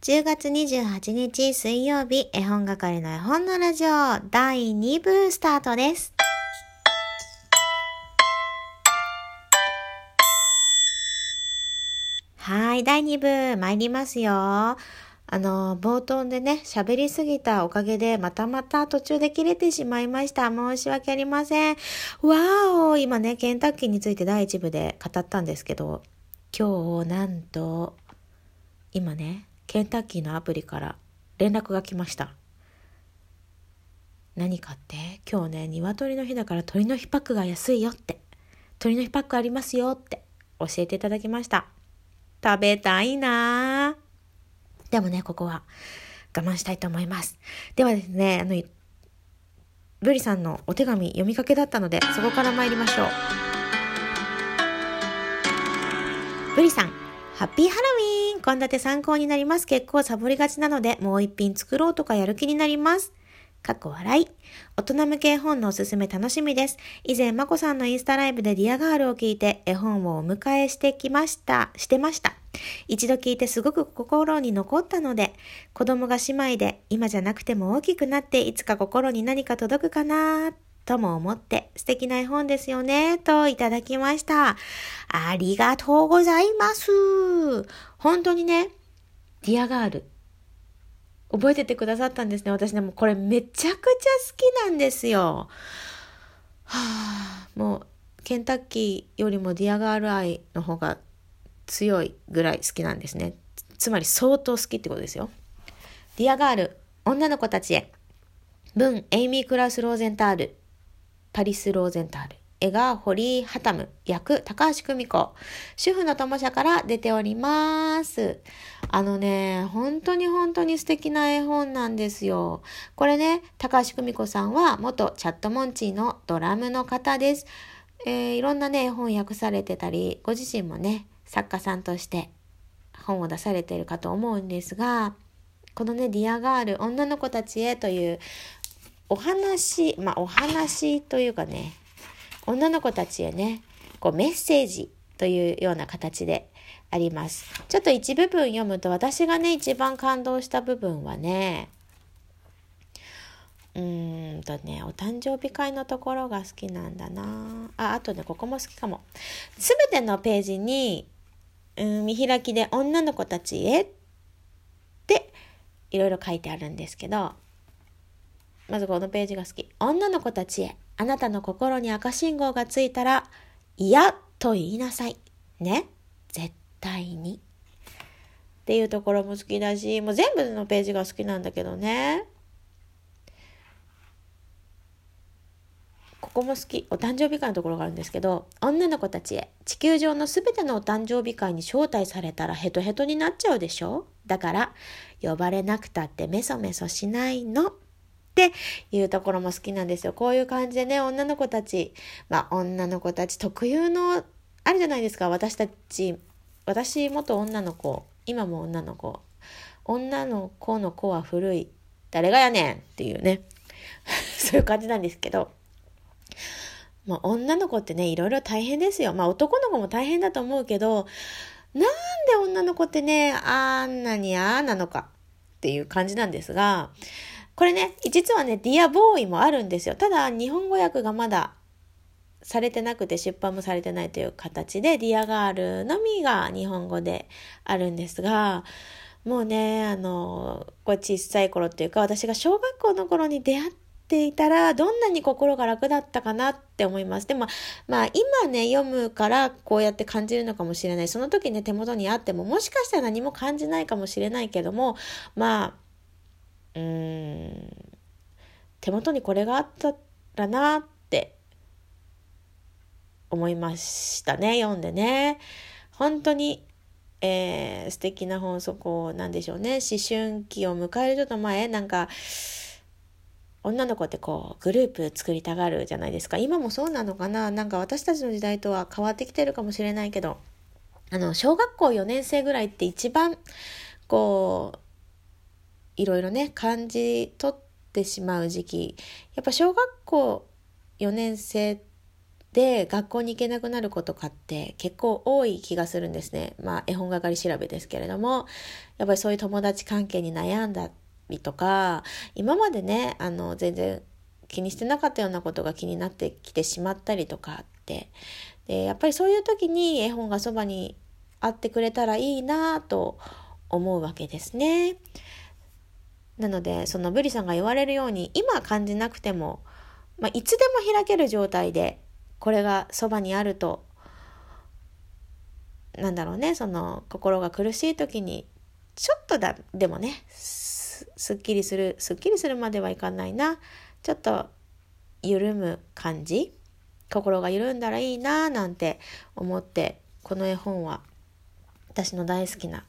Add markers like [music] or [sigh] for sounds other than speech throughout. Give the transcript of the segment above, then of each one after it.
10月28日水曜日、絵本係の絵本のラジオ第2部スタートです。はい、第2部参りますよ。あの、冒頭でね、喋りすぎたおかげで、またまた途中で切れてしまいました。申し訳ありません。わーお今ね、ケンタッキーについて第1部で語ったんですけど、今日、なんと、今ね、ケンタッキーのアプリから連絡が来ました。何かって？今日ね、鶏の日だから鶏の日パックが安いよって。鶏の日パックありますよって教えていただきました。食べたいな。でもね、ここは我慢したいと思います。ではですね、あの、ブリさんのお手紙読みかけだったので、そこから参りましょう。ブリさん、ハッピーハロウィーン献立参考になります。結構サボりがちなので、もう一品作ろうとかやる気になります。かっこ笑い。大人向け絵本のおすすめ楽しみです。以前、まこさんのインスタライブでディアガールを聞いて絵本をお迎えしてきました、してました。一度聞いてすごく心に残ったので、子供が姉妹で今じゃなくても大きくなっていつか心に何か届くかなーってとも思って素敵な絵本ですよね、といただきました。ありがとうございます。本当にね、ディアガール。覚えててくださったんですね。私ね、もうこれめちゃくちゃ好きなんですよ。はあ、もう、ケンタッキーよりもディアガール愛の方が強いぐらい好きなんですね。つまり相当好きってことですよ。ディアガール、女の子たちへ。文、エイミー・クラウス・ローゼンタール。パリス・ローゼンタール。絵が堀井ハタム。役、高橋久美子。主婦の友社から出ております。あのね、本当に本当に素敵な絵本なんですよ。これね、高橋久美子さんは元チャットモンチーのドラムの方です。えーいろんなね、絵本訳されてたり、ご自身もね、作家さんとして本を出されているかと思うんですが、このね、ディアガール、女の子たちへというお話、まあお話というかね、女の子たちへね、こうメッセージというような形であります。ちょっと一部分読むと私がね、一番感動した部分はね、うんとね、お誕生日会のところが好きなんだなあ、あとね、ここも好きかも。すべてのページに、うん、見開きで女の子たちへっていろいろ書いてあるんですけど、まずこのページが好き。女の子たちへ、あなたの心に赤信号がついたら、嫌と言いなさい。ね。絶対に。っていうところも好きだし、もう全部のページが好きなんだけどね。ここも好き。お誕生日会のところがあるんですけど、女の子たちへ、地球上のすべてのお誕生日会に招待されたらヘトヘトになっちゃうでしょ？だから、呼ばれなくたってメソメソしないの。っていうところも好きなんですよ。こういう感じでね、女の子たち、まあ女の子たち特有の、あるじゃないですか、私たち、私元女の子、今も女の子。女の子の子は古い。誰がやねんっていうね。[laughs] そういう感じなんですけど。まあ女の子ってね、いろいろ大変ですよ。まあ男の子も大変だと思うけど、なんで女の子ってね、あんなにあーなのかっていう感じなんですが、これね、実はね、ディアボーイもあるんですよ。ただ、日本語訳がまだされてなくて出版もされてないという形で、ディアガールのみが日本語であるんですが、もうね、あの、これ小さい頃っていうか、私が小学校の頃に出会っていたら、どんなに心が楽だったかなって思います。でも、まあ今ね、読むからこうやって感じるのかもしれない。その時ね、手元にあっても、もしかしたら何も感じないかもしれないけども、まあ、うーん。手元にこれがあったらなって思いましたね読んでね。本当に、えー、素敵な本そこなんでしょうね。思春期を迎えるちょっと前なんか女の子ってこうグループ作りたがるじゃないですか。今もそうなのかな。なんか私たちの時代とは変わってきてるかもしれないけどあの小学校4年生ぐらいって一番こういろいろね感じ取ってしまう時期やっぱ小学校4年生で学校に行けなくなる子とかって結構多い気がするんですね。まあ絵本係調べですけれども、やっぱりそういう友達関係に悩んだりとか、今までね、あの全然気にしてなかったようなことが気になってきてしまったりとかって、でやっぱりそういう時に絵本がそばにあってくれたらいいなと思うわけですね。なので、そのブリさんが言われるように、今感じなくても、まあ、いつでも開ける状態でこれがそばにあるとなんだろうねその心が苦しい時にちょっとだでもねすっきりするすっきりするまではいかないなちょっと緩む感じ心が緩んだらいいななんて思ってこの絵本は私の大好きな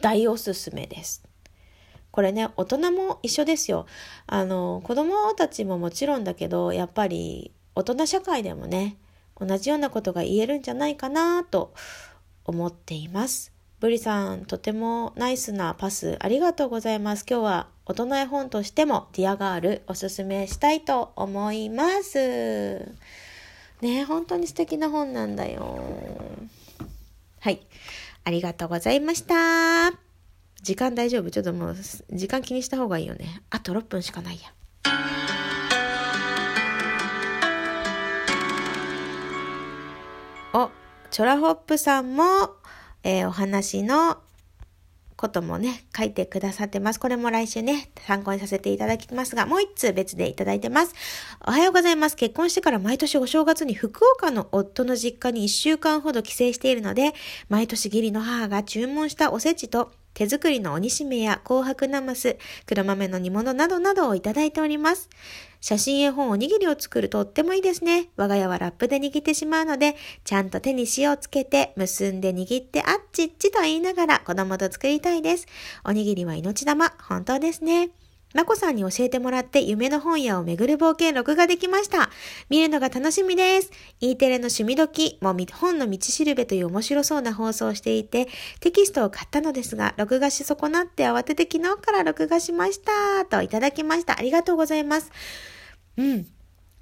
大おすすめです。これね大人も一緒ですよ。あの子供たちももちろんだけどやっぱり大人社会でもね、同じようなことが言えるんじゃないかなと思っています。ブリさん、とてもナイスなパスありがとうございます。今日は大人絵本としてもディアガールおすすめしたいと思います。ね本当に素敵な本なんだよ。はい。ありがとうございました。時間大丈夫？ちょっともう、時間気にした方がいいよね。あと6分しかないや。お、チョラホップさんも、えー、お話のこともね、書いてくださってます。これも来週ね、参考にさせていただきますが、もう一通別でいただいてます。おはようございます。結婚してから毎年お正月に福岡の夫の実家に一週間ほど帰省しているので、毎年義理の母が注文したおせちと手作りの鬼しめや紅白ナマス、黒豆の煮物などなどをいただいております。写真絵本おにぎりを作るとってもいいですね。我が家はラップで握ってしまうので、ちゃんと手に塩をつけて、結んで握ってあっちっちと言いながら子供と作りたいです。おにぎりは命玉、本当ですね。まこさんに教えてもらって夢の本屋を巡る冒険録画できました。見るのが楽しみです。E テレの趣味時も本の道しるべという面白そうな放送をしていて、テキストを買ったのですが、録画し損なって慌てて昨日から録画しました。といただきました。ありがとうございます。うん。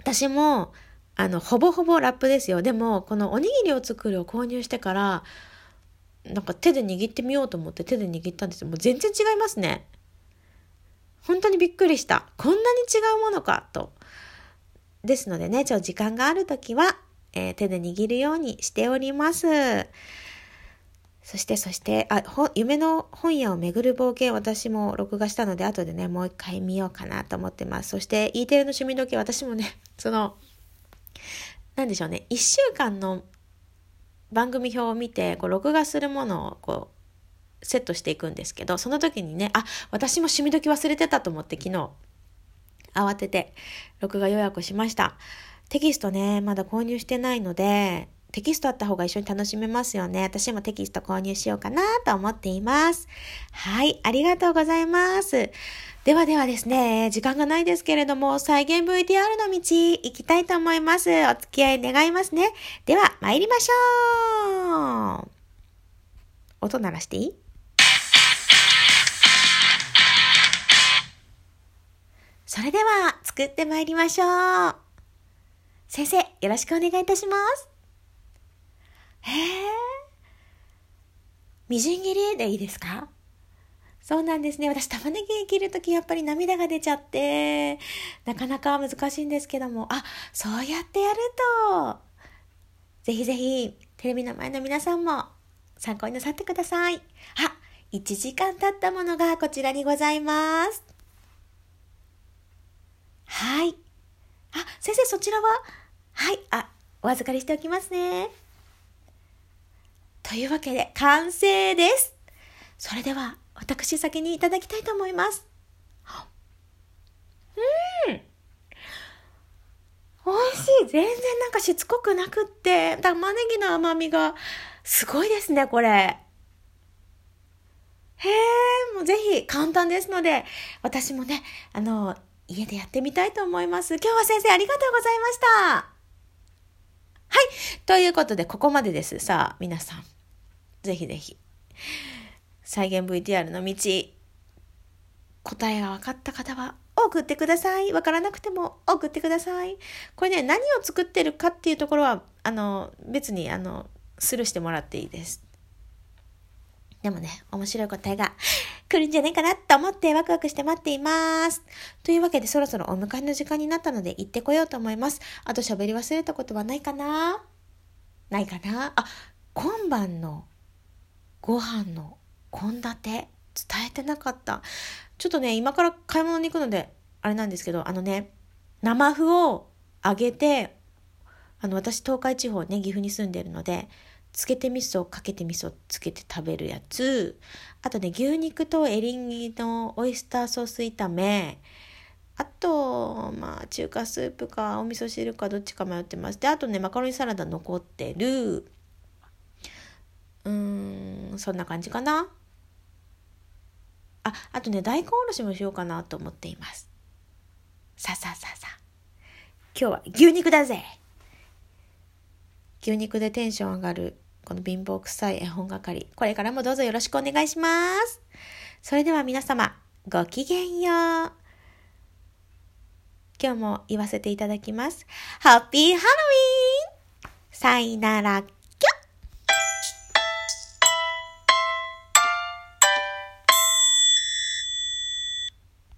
私も、あの、ほぼほぼラップですよ。でも、このおにぎりを作るを購入してから、なんか手で握ってみようと思って手で握ったんですよ。もう全然違いますね。本当にびっくりした。こんなに違うものかと。ですのでね、ちょっと時間があるときは、えー、手で握るようにしております。そして、そして、あ、夢の本屋を巡る冒険、私も録画したので、後でね、もう一回見ようかなと思ってます。そして、E テレの趣味時計、私もね、[laughs] その、なんでしょうね、一週間の番組表を見て、こう、録画するものを、こう、セットしていくんですけど、その時にね、あ、私も趣味時忘れてたと思って昨日、慌てて録画予約しました。テキストね、まだ購入してないので、テキストあった方が一緒に楽しめますよね。私もテキスト購入しようかなと思っています。はい、ありがとうございます。ではではですね、時間がないですけれども、再現 VTR の道行きたいと思います。お付き合い願いますね。では、参りましょう。音鳴らしていい？それでは作ってまいりましょう。先生、よろしくお願いいたします。へえ。みじん切りでいいですか？そうなんですね。私、玉ねぎ切るときやっぱり涙が出ちゃって、なかなか難しいんですけども、あ、そうやってやると、ぜひぜひ、テレビの前の皆さんも参考になさってください。あ、1時間経ったものがこちらにございます。はい。あ、先生、そちらは？はい。あ、お預かりしておきますね。というわけで、完成です。それでは、私先にいただきたいと思います。うん。美味しい。全然なんかしつこくなくって、玉ねぎの甘みがすごいですね、これ。へえ、もうぜひ簡単ですので、私もね、あの、家でやってみたいと思います。今日は先生ありがとうございました。はい。ということで、ここまでです。さあ、皆さん。ぜひぜひ。再現 VTR の道、答えが分かった方は、送ってください。わからなくても送ってください。これね、何を作ってるかっていうところは、あの、別に、あの、スルーしてもらっていいです。でもね、面白い答えが [laughs] 来るんじゃないかなと思ってワクワクして待っています。というわけでそろそろお迎えの時間になったので行ってこようと思います。あと喋り忘れたことはないかな？ないかな？あ、今晩のご飯の献立？伝えてなかった。ちょっとね、今から買い物に行くので、あれなんですけど、あのね、生麩を揚げて、あの、私東海地方ね、岐阜に住んでるので、つけて味噌、かけて味噌つけて食べるやつ。あとね、牛肉とエリンギのオイスターソース炒め。あと、まあ、中華スープかお味噌汁かどっちか迷ってます。で、あとね、マカロニサラダ残ってる。うん、そんな感じかな。あ、あとね、大根おろしもしようかなと思っています。さあさあさあさあ。今日は牛肉だぜ牛肉でテンション上がるこの貧乏臭い絵本係。これからもどうぞよろしくお願いします。それでは皆様、ごきげんよう。今日も言わせていただきます。ハッピーハロウィーンさいなら